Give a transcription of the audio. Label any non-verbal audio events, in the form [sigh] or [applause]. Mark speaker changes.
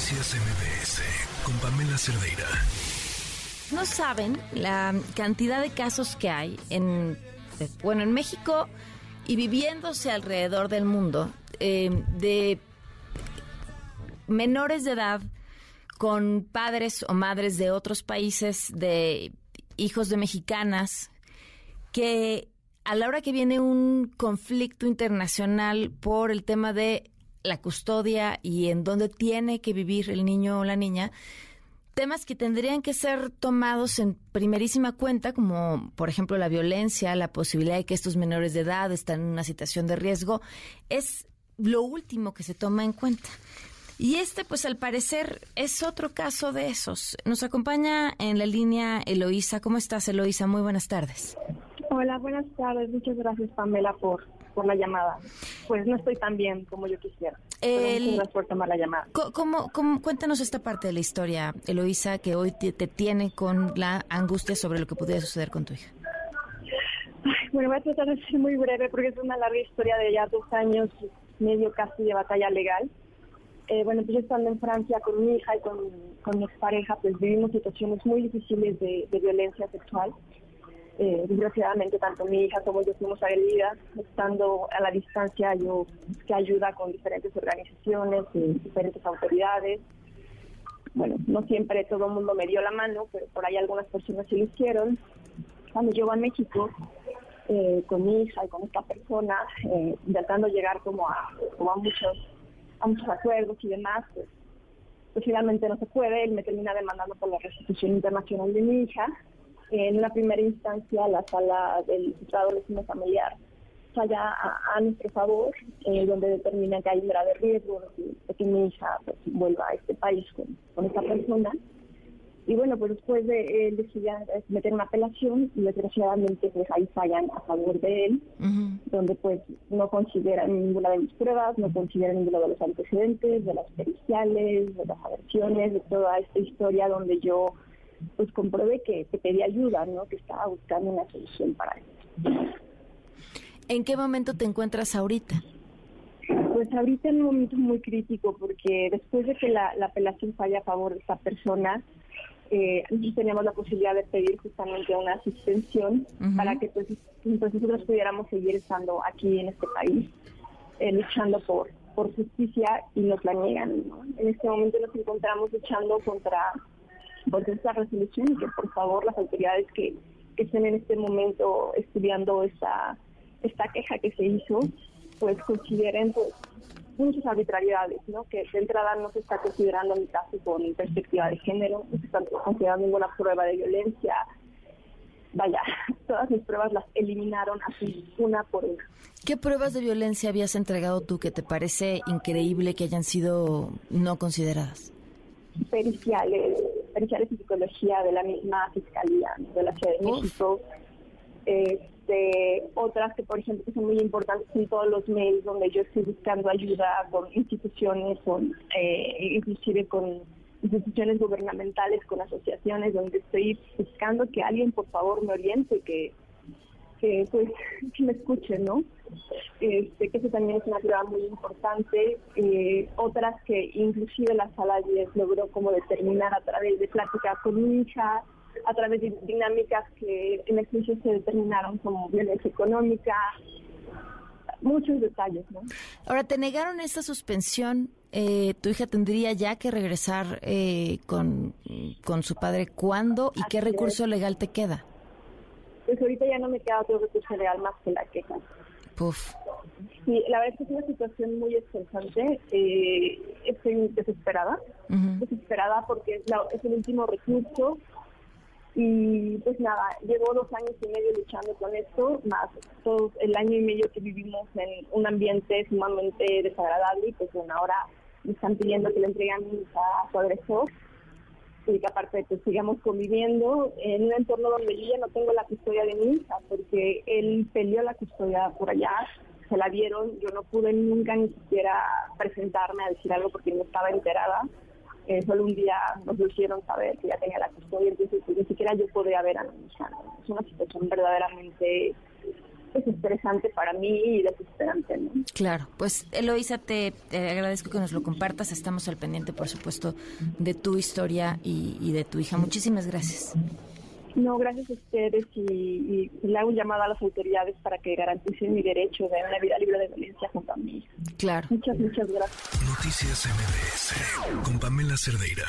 Speaker 1: Noticias MBS con Pamela Cerdeira.
Speaker 2: No saben la cantidad de casos que hay en, bueno, en México y viviéndose alrededor del mundo eh, de menores de edad con padres o madres de otros países, de hijos de mexicanas, que a la hora que viene un conflicto internacional por el tema de la custodia y en dónde tiene que vivir el niño o la niña, temas que tendrían que ser tomados en primerísima cuenta, como por ejemplo la violencia, la posibilidad de que estos menores de edad estén en una situación de riesgo, es lo último que se toma en cuenta. Y este, pues al parecer, es otro caso de esos. Nos acompaña en la línea Eloísa. ¿Cómo estás, Eloísa? Muy buenas tardes.
Speaker 3: Hola, buenas tardes. Muchas gracias, Pamela, por, por la llamada. Pues no estoy tan bien como yo quisiera. El... Muchas gracias por tomar la llamada.
Speaker 2: ¿Cómo, cómo, cuéntanos esta parte de la historia, Eloísa, que hoy te, tiene con la angustia sobre lo que pudiera suceder con tu hija.
Speaker 3: bueno, voy a tratar de ser muy breve porque es una larga historia de ya dos años medio casi de batalla legal. Eh, bueno, pues yo estando en Francia con mi hija y con, con mi expareja, pues vivimos situaciones muy difíciles de, de violencia sexual. Eh, desgraciadamente tanto mi hija como yo fuimos agredidas, estando a la distancia yo busqué ayuda con diferentes organizaciones diferentes autoridades. Bueno, no siempre todo el mundo me dio la mano, pero por ahí algunas personas sí lo hicieron. Cuando yo a México eh, con mi hija y con esta persona, eh, intentando llegar como a, como a muchos a muchos acuerdos y demás, pues, pues finalmente no se puede. Él me termina demandando por la restitución internacional de mi hija en una primera instancia la sala del juzgado de familiar falla a, nuestro favor, eh, donde determina que hay un grave riesgo de que, mi hija pues, vuelva a este país con, esta persona. Y bueno, pues después de él decidió meter una apelación y desgraciadamente pues ahí fallan a favor de él, donde pues no consideran ninguna de mis pruebas, no consideran ninguno de los antecedentes, de las periciales, de las aversiones, de toda esta historia donde yo pues compruebe que, que pedí ayuda, ¿no? Que estaba buscando una solución para esto.
Speaker 2: ¿En qué momento te encuentras ahorita?
Speaker 3: Pues ahorita en un momento muy crítico porque después de que la, apelación falla a favor de esa persona, eh, nosotros teníamos la posibilidad de pedir justamente una suspensión para que pues, pues, nosotros pudiéramos seguir estando aquí en este país, eh, luchando por, por justicia y nos la niegan. En este momento nos encontramos luchando contra por esta resolución y que por favor las autoridades que, estén en este momento estudiando esta, esta queja que se hizo, pues consideren pues, muchas arbitrariedades, ¿no? que de entrada no se está considerando mi caso con perspectiva de género, no se está considerando ninguna prueba de violencia. Vaya, [laughs] todas mis pruebas las eliminaron así, una por una.
Speaker 2: ¿Qué pruebas de violencia habías entregado tú que te parece increíble que hayan sido no consideradas?
Speaker 3: Periciales, periciales en psicología de la misma Fiscalía de la Ciudad de México. Este, otras que, por ejemplo, son muy importantes en todos los mails donde yo estoy buscando ayuda con instituciones, con, eh, inclusive con instituciones gubernamentales, con asociaciones, donde estoy buscando que alguien, por favor, me oriente, que que pues [laughs] que me escuchen, ¿no? Este, que eso también es una prueba muy importante. Eh, otras que inclusive la sala 10 logró como determinar a través de pláticas con hija, a través de dinámicas que en el juicio se determinaron como violencia económica, muchos detalles, ¿no?
Speaker 2: Ahora, ¿te negaron esta suspensión? Eh, ¿Tu hija tendría ya que regresar eh, con, con su padre cuándo y qué recurso legal te queda?
Speaker 3: pues ahorita ya no me queda otro recurso legal más que la queja.
Speaker 2: Puf.
Speaker 3: Sí, la verdad es que es una situación muy estresante. Eh, estoy desesperada, desesperada porque es, es, el último recurso. Y pues nada, llevo dos años y medio luchando con esto, más todo el año y medio que vivimos en un ambiente sumamente desagradable. Y pues bueno, ahora me están pidiendo que le entreguen a su agresor y que aparte pues sigamos conviviendo en un entorno donde yo ya no tengo la custodia de mi hija, porque él peleó la custodia por allá, se la dieron, yo no pude nunca ni siquiera presentarme a decir algo porque no estaba enterada. Eh, solo un día nos lo hicieron saber que ya tenía la custodia, entonces pues, ni siquiera yo podía ver a mi hija. Es una situación verdaderamente es estresante para mí y desesperante. ¿no?
Speaker 2: Claro, pues Eloisa, te, agradezco que nos lo compartas. Estamos al pendiente, por supuesto, de tu historia y, de tu hija. Muchísimas gracias.
Speaker 3: No, gracias a ustedes y, le hago un llamado a las autoridades para que garanticen mi derecho de una vida libre de violencia junto a mí.
Speaker 2: Claro.
Speaker 3: Muchas, muchas gracias.
Speaker 1: Noticias MBS con Pamela Cerdeira.